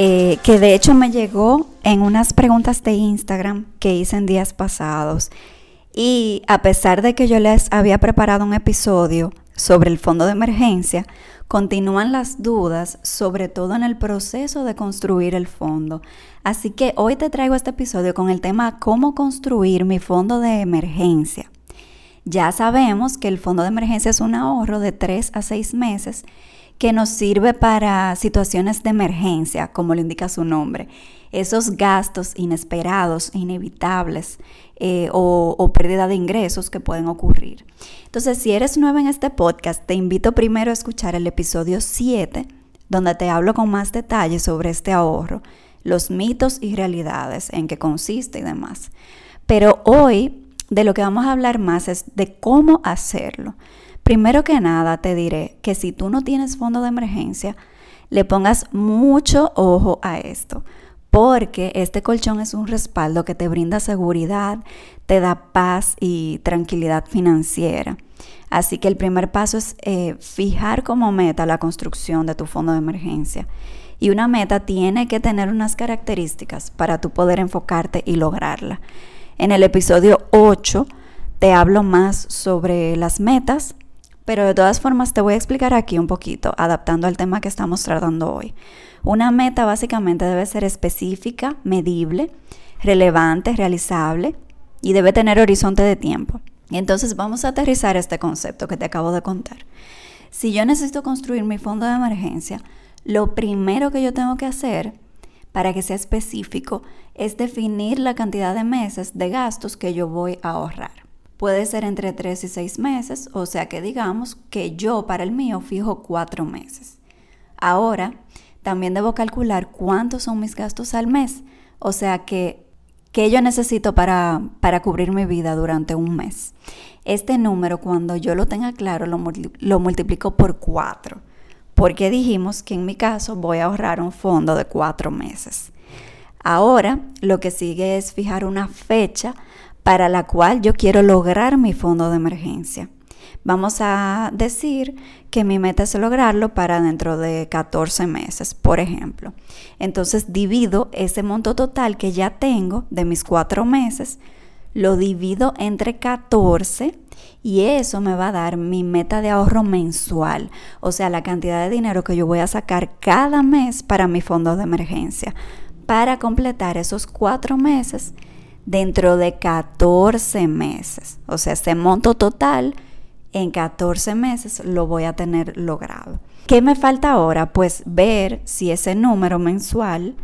eh, que de hecho me llegó en unas preguntas de Instagram que hice en días pasados. Y a pesar de que yo les había preparado un episodio sobre el fondo de emergencia, continúan las dudas, sobre todo en el proceso de construir el fondo. Así que hoy te traigo este episodio con el tema cómo construir mi fondo de emergencia. Ya sabemos que el fondo de emergencia es un ahorro de 3 a 6 meses que nos sirve para situaciones de emergencia, como lo indica su nombre. Esos gastos inesperados, inevitables eh, o, pérdida de ingresos que pueden ocurrir. Entonces, si eres nueva en este podcast, te invito primero a escuchar el episodio 7, donde te hablo con más detalle sobre este ahorro, los mitos y realidades en qué consiste y demás. Pero hoy de lo que vamos a hablar más es de cómo hacerlo. Primero que nada te diré que si tú no tienes fondo de emergencia, le pongas mucho ojo a esto, porque este colchón es un respaldo que te brinda seguridad, te da paz y tranquilidad financiera. Así que el primer paso es eh, fijar como meta la construcción de tu fondo de emergencia. Y una meta tiene que tener unas características para tú poder enfocarte y lograrla. En el episodio 8 te hablo más sobre las metas, pero de todas formas te voy a explicar aquí un poquito, adaptando al tema que estamos tratando hoy. Una meta básicamente debe ser específica, medible, relevante, realizable y debe tener horizonte de tiempo. entonces vamos a aterrizar este concepto que te acabo de contar. Si yo necesito construir mi fondo de emergencia, lo primero que yo tengo que hacer para que sea específico es definir la cantidad de meses de gastos que yo voy a ahorrar. Puede ser entre 3 y 6 meses, o sea que digamos que yo para el mío fijo 4 meses. Ahora, también debo calcular cuántos son mis gastos al mes, o sea que que yo necesito para, para, cubrir mi vida durante un mes. Este número, cuando yo lo tenga claro, lo, lo multiplico por 4, porque dijimos que en mi caso voy a ahorrar un fondo de 4 meses. Ahora, lo que sigue es fijar una fecha para la cual yo quiero lograr mi fondo de emergencia. Vamos a decir que mi meta es lograrlo para dentro de 14 meses, por ejemplo. Entonces divido ese monto total que ya tengo de mis cuatro meses, lo divido entre 14 y eso me va a dar mi meta de ahorro mensual, o sea, la cantidad de dinero que yo voy a sacar cada mes para mi fondo de emergencia, para completar esos cuatro meses dentro de 14 meses. O sea, ese monto total en 14 meses lo voy a tener logrado. ¿Qué me falta ahora? Pues ver si ese número mensual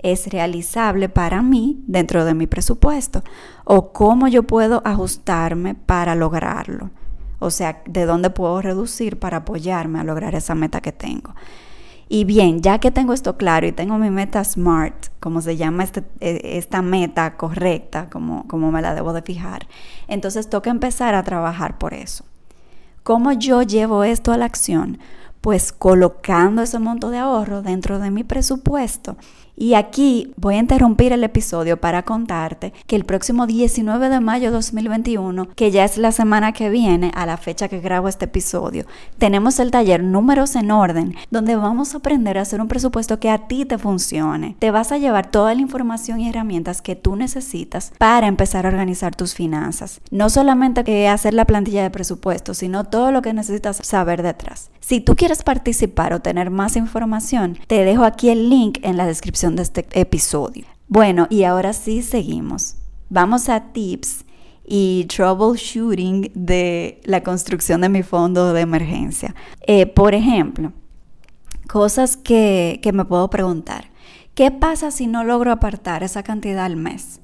es realizable para mí dentro de mi presupuesto o cómo yo puedo ajustarme para lograrlo. O sea, de dónde puedo reducir para apoyarme a lograr esa meta que tengo. Y bien, ya que tengo esto claro y tengo mi meta SMART, como se llama este, e, esta meta correcta, como, como me la debo de fijar, entonces toca empezar a trabajar por eso. ¿Cómo yo llevo esto a la acción? Pues colocando ese monto de ahorro dentro de mi presupuesto y aquí voy a interrumpir el episodio para contarte que el próximo 19 de mayo de 2021, que ya es la semana que viene a la fecha que grabo este episodio, tenemos el taller Números en Orden, donde vamos a aprender a hacer un presupuesto que a ti te funcione. Te vas a llevar toda la información y herramientas que tú necesitas para empezar a organizar tus finanzas. No solamente hacer la plantilla de presupuesto, sino todo lo que necesitas saber detrás. Si tú quieres participar o tener más información, te dejo aquí el link en la de este episodio. Bueno, y ahora sí seguimos. Vamos a tips y troubleshooting de la construcción de mi fondo de emergencia. Eh, por ejemplo, cosas que, que me puedo preguntar. ¿Qué pasa si no logro apartar esa cantidad al mes?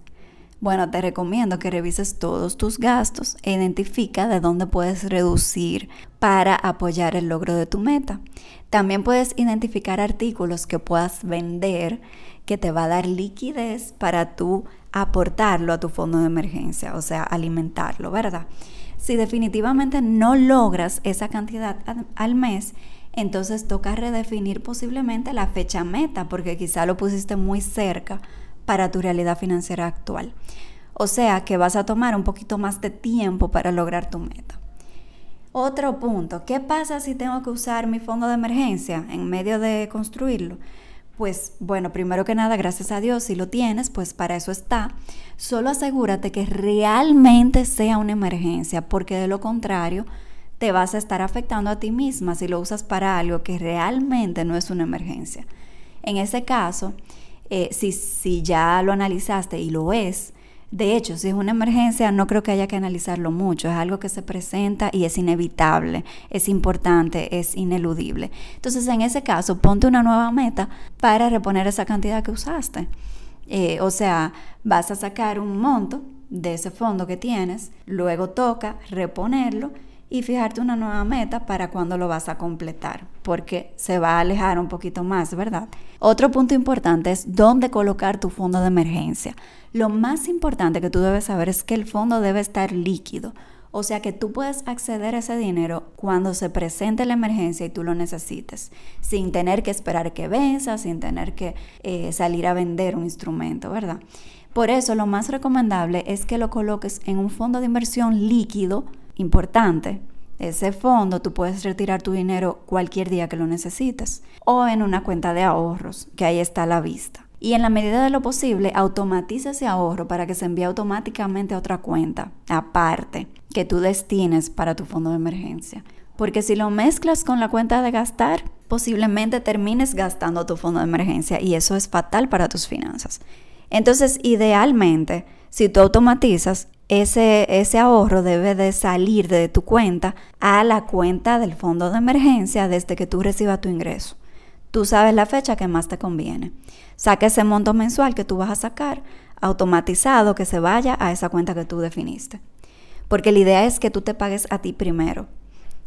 Bueno, te recomiendo que revises todos tus gastos e identifica de dónde puedes reducir para apoyar el logro de tu meta. También puedes identificar artículos que puedas vender que te va a dar liquidez para tú aportarlo a tu fondo de emergencia, o sea, alimentarlo, ¿verdad? Si definitivamente no logras esa cantidad al mes, entonces toca redefinir posiblemente la fecha meta, porque quizá lo pusiste muy cerca para tu realidad financiera actual. O sea que vas a tomar un poquito más de tiempo para lograr tu meta. Otro punto, ¿qué pasa si tengo que usar mi fondo de emergencia en medio de construirlo? Pues bueno, primero que nada, gracias a Dios, si lo tienes, pues para eso está. Solo asegúrate que realmente sea una emergencia, porque de lo contrario, te vas a estar afectando a ti misma si lo usas para algo que realmente no es una emergencia. En ese caso, eh, si, ya lo analizaste y lo es, de hecho, si es una emergencia, no creo que haya que analizarlo mucho. Es algo que se presenta y es inevitable, es importante, es ineludible. Entonces, en ese caso, ponte una nueva meta para reponer esa cantidad que usaste. Eh, o sea, vas a sacar un monto de ese fondo que tienes, luego toca reponerlo y fijarte una nueva meta para cuando lo vas a completar, porque se va a alejar un poquito más, ¿verdad? Otro punto importante es dónde colocar tu fondo de emergencia. Lo más importante que tú debes saber es que el fondo debe estar líquido. O sea que tú puedes acceder a ese dinero cuando se presente la emergencia y tú lo necesites, sin tener que esperar que venza, sin tener que eh, salir a vender un instrumento, ¿verdad? Por eso lo más recomendable es que lo coloques en un fondo de inversión líquido importante. Ese fondo tú puedes retirar tu dinero cualquier día que lo necesites o en una cuenta de ahorros, que ahí está a la vista. Y en la medida de lo posible, automatiza ese ahorro para que se envíe automáticamente a otra cuenta, aparte, que tú destines para tu fondo de emergencia. Porque si lo mezclas con la cuenta de gastar, posiblemente termines gastando tu fondo de emergencia y eso es fatal para tus finanzas. Entonces, idealmente, si tú automatizas, ese, ese ahorro debe de salir de tu cuenta a la cuenta del fondo de emergencia desde que tú recibas tu ingreso. Tú sabes la fecha que más te conviene. Saca ese monto mensual que tú vas a sacar automatizado que se vaya a esa cuenta que tú definiste. Porque la idea es que tú te pagues a ti primero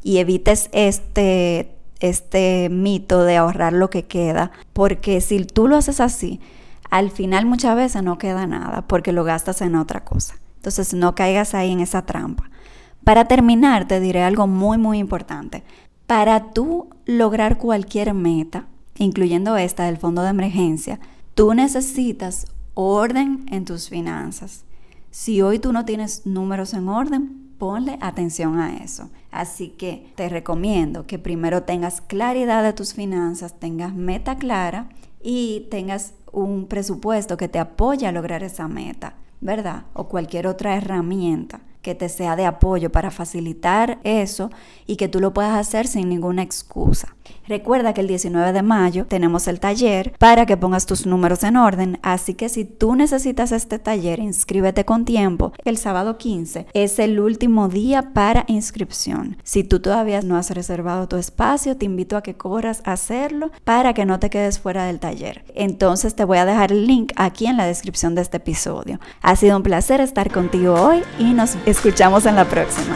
y evites este, este mito de ahorrar lo que queda. Porque si tú lo haces así, al final muchas veces no queda nada porque lo gastas en otra cosa. Entonces no caigas ahí en esa trampa. Para terminar, te diré algo muy, muy importante. Para tú lograr cualquier meta, incluyendo esta del fondo de emergencia, tú necesitas orden en tus finanzas. Si hoy tú no tienes números en orden, ponle atención a eso. Así que te recomiendo que primero tengas claridad de tus finanzas, tengas meta clara y tengas un presupuesto que te apoye a lograr esa meta. ¿verdad? O cualquier otra herramienta que te sea de apoyo para facilitar eso y que tú lo puedas hacer sin ninguna excusa. Recuerda que el 19 de mayo tenemos el taller para que pongas tus números en orden, así que si tú necesitas este taller, inscríbete con tiempo. El sábado 15 es el último día para inscripción. Si tú todavía no has reservado tu espacio, te invito a que corras a hacerlo para que no te quedes fuera del taller. Entonces te voy a dejar el link aquí en la descripción de este episodio. Ha sido un placer estar contigo hoy y nos escuchamos en la próxima.